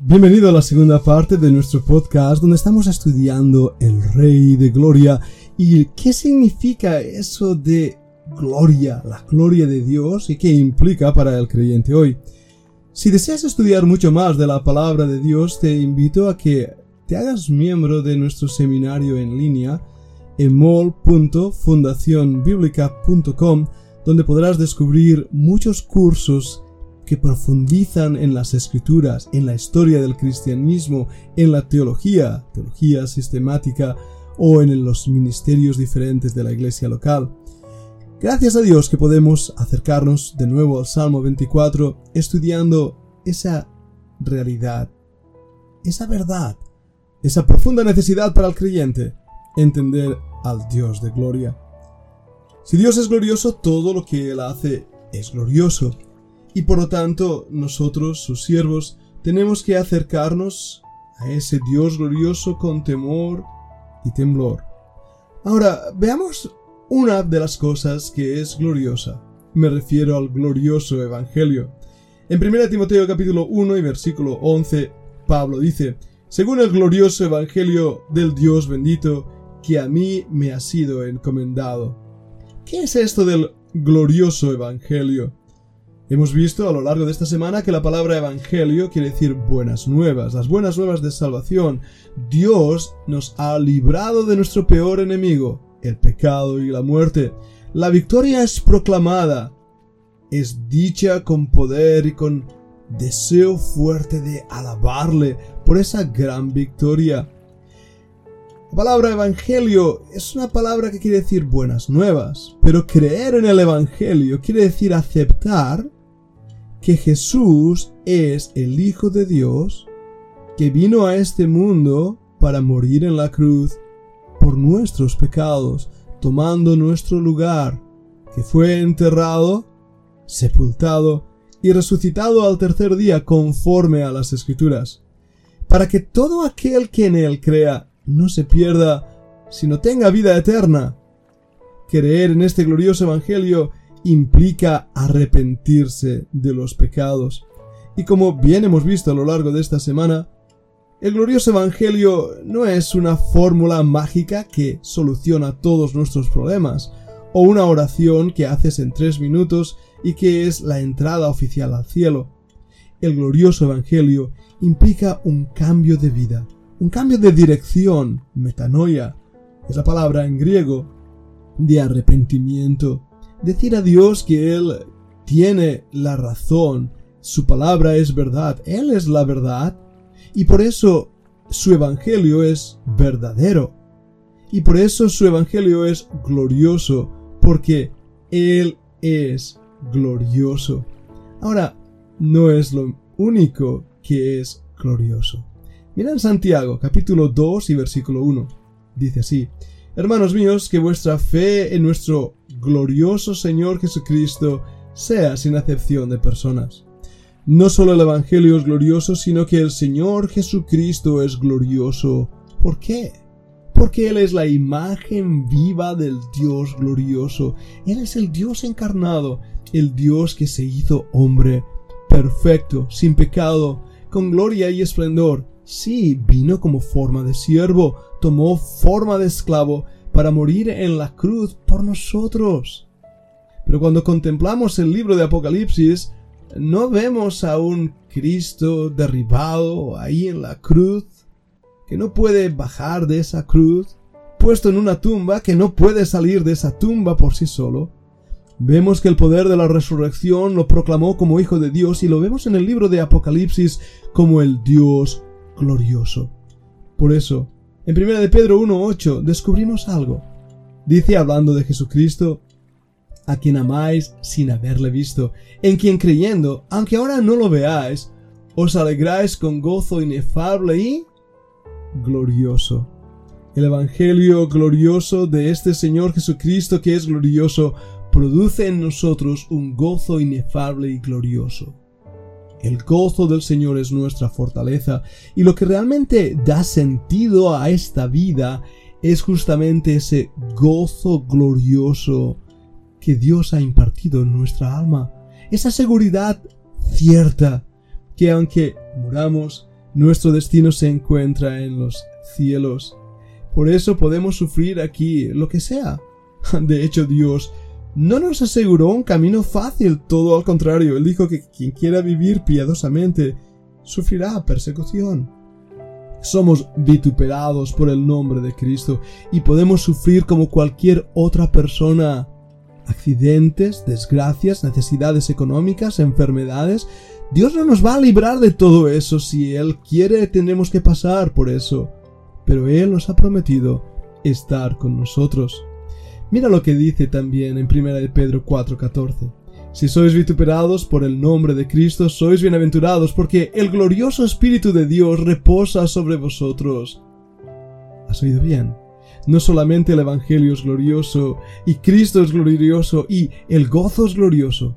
Bienvenido a la segunda parte de nuestro podcast donde estamos estudiando el Rey de Gloria y qué significa eso de gloria, la gloria de Dios y qué implica para el creyente hoy. Si deseas estudiar mucho más de la palabra de Dios, te invito a que te hagas miembro de nuestro seminario en línea en mol.fundacionbiblica.com donde podrás descubrir muchos cursos que profundizan en las escrituras, en la historia del cristianismo, en la teología, teología sistemática o en los ministerios diferentes de la iglesia local. Gracias a Dios que podemos acercarnos de nuevo al Salmo 24 estudiando esa realidad, esa verdad, esa profunda necesidad para el creyente, entender al Dios de gloria. Si Dios es glorioso, todo lo que Él hace es glorioso y por lo tanto nosotros, sus siervos, tenemos que acercarnos a ese Dios glorioso con temor y temblor. Ahora, veamos una de las cosas que es gloriosa. Me refiero al glorioso Evangelio. En 1 Timoteo capítulo 1 y versículo 11, Pablo dice, según el glorioso Evangelio del Dios bendito, que a mí me ha sido encomendado. ¿Qué es esto del glorioso Evangelio? Hemos visto a lo largo de esta semana que la palabra evangelio quiere decir buenas nuevas, las buenas nuevas de salvación. Dios nos ha librado de nuestro peor enemigo, el pecado y la muerte. La victoria es proclamada, es dicha con poder y con deseo fuerte de alabarle por esa gran victoria. La palabra evangelio es una palabra que quiere decir buenas nuevas, pero creer en el evangelio quiere decir aceptar que Jesús es el Hijo de Dios que vino a este mundo para morir en la cruz por nuestros pecados, tomando nuestro lugar, que fue enterrado, sepultado y resucitado al tercer día conforme a las Escrituras, para que todo aquel que en él crea no se pierda, sino tenga vida eterna. Creer en este glorioso Evangelio implica arrepentirse de los pecados. Y como bien hemos visto a lo largo de esta semana, el glorioso Evangelio no es una fórmula mágica que soluciona todos nuestros problemas, o una oración que haces en tres minutos y que es la entrada oficial al cielo. El glorioso Evangelio implica un cambio de vida, un cambio de dirección, metanoia, es la palabra en griego, de arrepentimiento, decir a Dios que Él tiene la razón, su palabra es verdad, Él es la verdad, y por eso su evangelio es verdadero. Y por eso su evangelio es glorioso, porque Él es glorioso. Ahora, no es lo único que es glorioso. Mira en Santiago, capítulo 2 y versículo 1. Dice así, Hermanos míos, que vuestra fe en nuestro glorioso Señor Jesucristo sea sin acepción de personas. No solo el Evangelio es glorioso, sino que el Señor Jesucristo es glorioso. ¿Por qué? Porque Él es la imagen viva del Dios glorioso. Él es el Dios encarnado, el Dios que se hizo hombre, perfecto, sin pecado, con gloria y esplendor. Sí, vino como forma de siervo, tomó forma de esclavo para morir en la cruz por nosotros. Pero cuando contemplamos el libro de Apocalipsis, no vemos a un Cristo derribado ahí en la cruz, que no puede bajar de esa cruz, puesto en una tumba que no puede salir de esa tumba por sí solo. Vemos que el poder de la resurrección lo proclamó como Hijo de Dios y lo vemos en el libro de Apocalipsis como el Dios glorioso. Por eso, en 1 de Pedro 1.8 descubrimos algo. Dice hablando de Jesucristo, a quien amáis sin haberle visto, en quien creyendo, aunque ahora no lo veáis, os alegráis con gozo inefable y glorioso. El Evangelio glorioso de este Señor Jesucristo que es glorioso produce en nosotros un gozo inefable y glorioso. El gozo del Señor es nuestra fortaleza y lo que realmente da sentido a esta vida es justamente ese gozo glorioso que Dios ha impartido en nuestra alma. Esa seguridad cierta que aunque muramos, Nuestro destino se encuentra en los cielos. Por eso podemos sufrir aquí lo que sea. De hecho, Dios no nos aseguró un camino fácil, todo al contrario, Él dijo que quien quiera vivir piadosamente sufrirá persecución. Somos vituperados por el nombre de Cristo y podemos sufrir como cualquier otra persona. Accidentes, desgracias, necesidades económicas, enfermedades. Dios no nos va a librar de todo eso. Si Él quiere, tenemos que pasar por eso. Pero Él nos ha prometido estar con nosotros. Mira lo que dice también en 1 de Pedro 4:14. Si sois vituperados por el nombre de Cristo, sois bienaventurados, porque el glorioso Espíritu de Dios reposa sobre vosotros. ¿Has oído bien? No solamente el Evangelio es glorioso, y Cristo es glorioso, y el gozo es glorioso,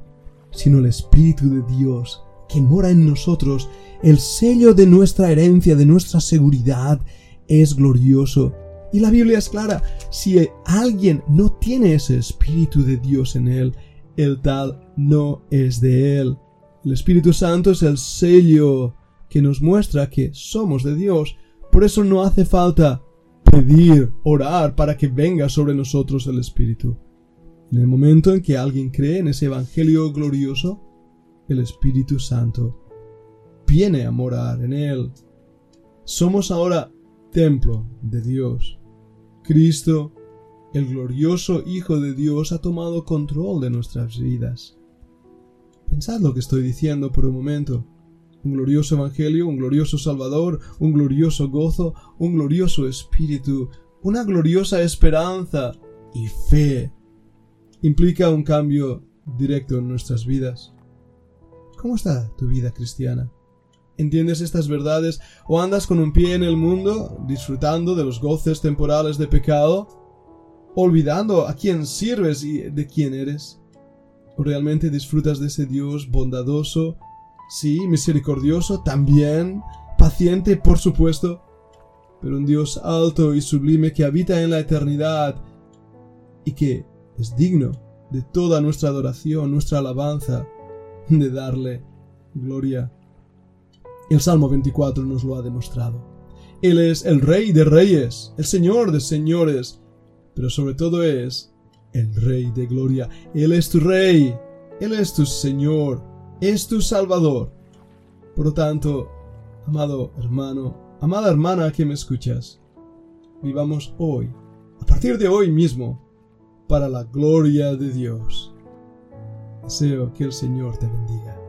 sino el Espíritu de Dios que mora en nosotros, el sello de nuestra herencia, de nuestra seguridad, es glorioso. Y la Biblia es clara, si alguien no tiene ese Espíritu de Dios en él, el tal no es de él. El Espíritu Santo es el sello que nos muestra que somos de Dios. Por eso no hace falta pedir, orar para que venga sobre nosotros el Espíritu. En el momento en que alguien cree en ese Evangelio glorioso, el Espíritu Santo viene a morar en él. Somos ahora templo de Dios. Cristo, el glorioso Hijo de Dios, ha tomado control de nuestras vidas. Pensad lo que estoy diciendo por un momento. Un glorioso Evangelio, un glorioso Salvador, un glorioso gozo, un glorioso Espíritu, una gloriosa esperanza y fe. Implica un cambio directo en nuestras vidas. ¿Cómo está tu vida cristiana? ¿Entiendes estas verdades o andas con un pie en el mundo, disfrutando de los goces temporales de pecado, olvidando a quién sirves y de quién eres? ¿O realmente disfrutas de ese Dios bondadoso, sí, misericordioso, también, paciente, por supuesto, pero un Dios alto y sublime que habita en la eternidad y que es digno de toda nuestra adoración, nuestra alabanza, de darle gloria el Salmo 24 nos lo ha demostrado. Él es el Rey de Reyes, el Señor de Señores, pero sobre todo es el Rey de Gloria. Él es tu Rey, Él es tu Señor, es tu Salvador. Por lo tanto, amado hermano, amada hermana que me escuchas, vivamos hoy, a partir de hoy mismo, para la gloria de Dios. Deseo que el Señor te bendiga.